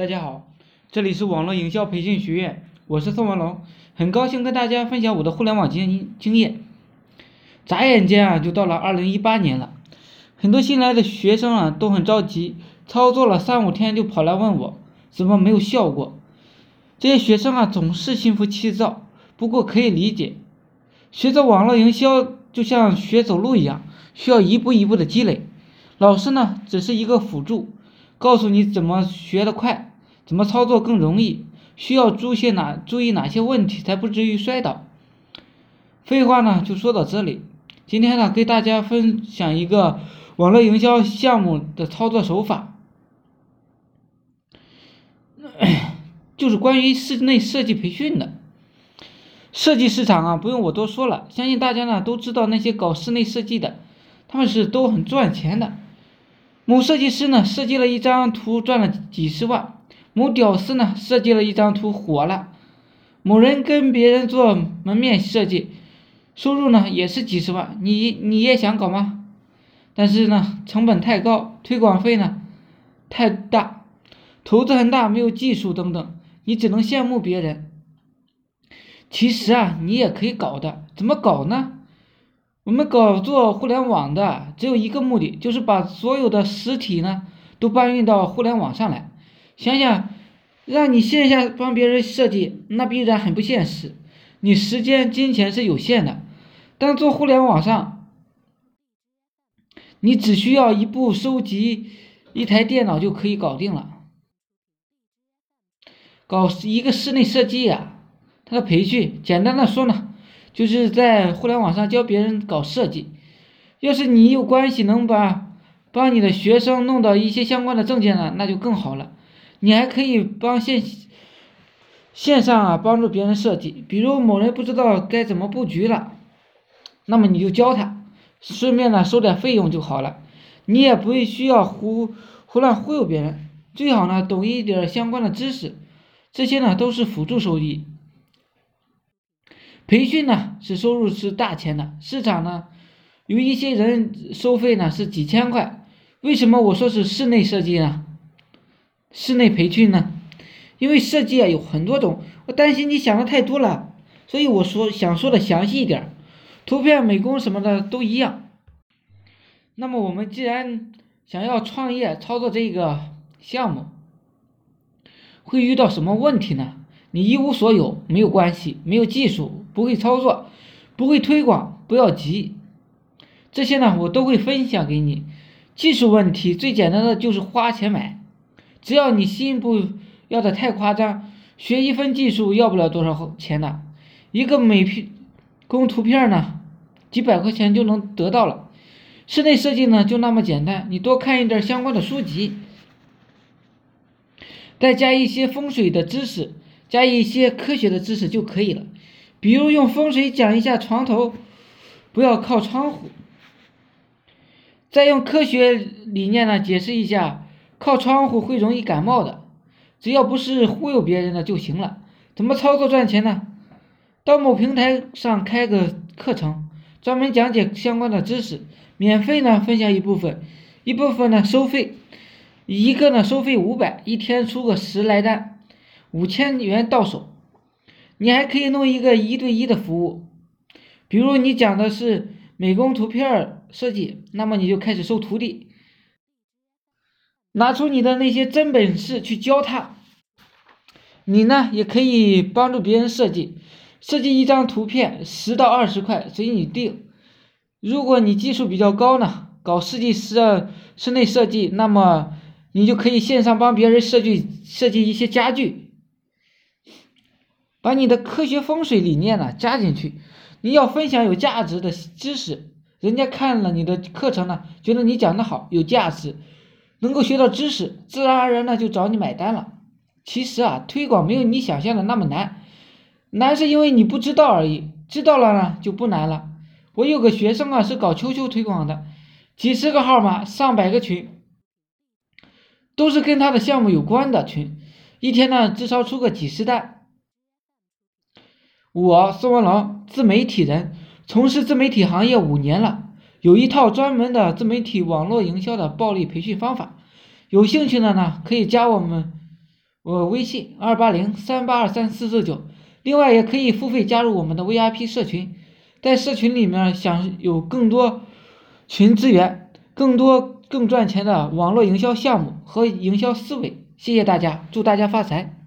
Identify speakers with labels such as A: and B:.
A: 大家好，这里是网络营销培训学院，我是宋文龙，很高兴跟大家分享我的互联网经经验。眨眼间啊，就到了二零一八年了，很多新来的学生啊都很着急，操作了三五天就跑来问我，怎么没有效果？这些学生啊总是心浮气躁，不过可以理解，学着网络营销就像学走路一样，需要一步一步的积累，老师呢只是一个辅助，告诉你怎么学得快。怎么操作更容易？需要注些哪注意哪些问题才不至于摔倒？废话呢就说到这里。今天呢给大家分享一个网络营销项目的操作手法，就是关于室内设计培训的。设计市场啊不用我多说了，相信大家呢都知道那些搞室内设计的，他们是都很赚钱的。某设计师呢设计了一张图赚了几十万。某屌丝呢设计了一张图火了，某人跟别人做门面设计，收入呢也是几十万，你你也想搞吗？但是呢成本太高，推广费呢太大，投资很大，没有技术等等，你只能羡慕别人。其实啊你也可以搞的，怎么搞呢？我们搞做互联网的只有一个目的，就是把所有的实体呢都搬运到互联网上来。想想，让你线下帮别人设计，那必然很不现实。你时间、金钱是有限的，但做互联网上，你只需要一部收集一台电脑就可以搞定了。搞一个室内设计呀，他的培训，简单的说呢，就是在互联网上教别人搞设计。要是你有关系能把帮你的学生弄到一些相关的证件呢，那就更好了。你还可以帮线线上啊帮助别人设计，比如某人不知道该怎么布局了，那么你就教他，顺便呢收点费用就好了。你也不需要胡胡乱忽悠别人，最好呢懂一点相关的知识，这些呢都是辅助收益。培训呢是收入是大钱的，市场呢有一些人收费呢是几千块，为什么我说是室内设计呢？室内培训呢？因为设计啊有很多种，我担心你想的太多了，所以我说想说的详细一点，图片美工什么的都一样。那么我们既然想要创业操作这个项目，会遇到什么问题呢？你一无所有没有关系，没有技术，不会操作，不会推广，不要急，这些呢我都会分享给你。技术问题最简单的就是花钱买。只要你心不要的太夸张，学一分技术要不了多少钱的，一个美工图片呢，几百块钱就能得到了。室内设计呢就那么简单，你多看一点相关的书籍，再加一些风水的知识，加一些科学的知识就可以了。比如用风水讲一下床头不要靠窗户，再用科学理念呢解释一下。靠窗户会容易感冒的，只要不是忽悠别人的就行了。怎么操作赚钱呢？到某平台上开个课程，专门讲解相关的知识，免费呢分享一部分，一部分呢收费，一个呢收费五百，一天出个十来单，五千元到手。你还可以弄一个一对一的服务，比如你讲的是美工图片设计，那么你就开始收徒弟。拿出你的那些真本事去教他，你呢也可以帮助别人设计，设计一张图片十到二十块随你定。如果你技术比较高呢，搞设计师室内设计，那么你就可以线上帮别人设计设计一些家具，把你的科学风水理念呢加进去。你要分享有价值的知识，人家看了你的课程呢，觉得你讲的好有价值。能够学到知识，自然而然的就找你买单了。其实啊，推广没有你想象的那么难，难是因为你不知道而已。知道了呢，就不难了。我有个学生啊，是搞秋秋推广的，几十个号码，上百个群，都是跟他的项目有关的群，一天呢至少出个几十单。我宋文龙，自媒体人，从事自媒体行业五年了。有一套专门的自媒体网络营销的暴力培训方法，有兴趣的呢可以加我们我微信二八零三八二三四四九。另外，也可以付费加入我们的 VIP 社群，在社群里面享有更多群资源、更多更赚钱的网络营销项目和营销思维。谢谢大家，祝大家发财！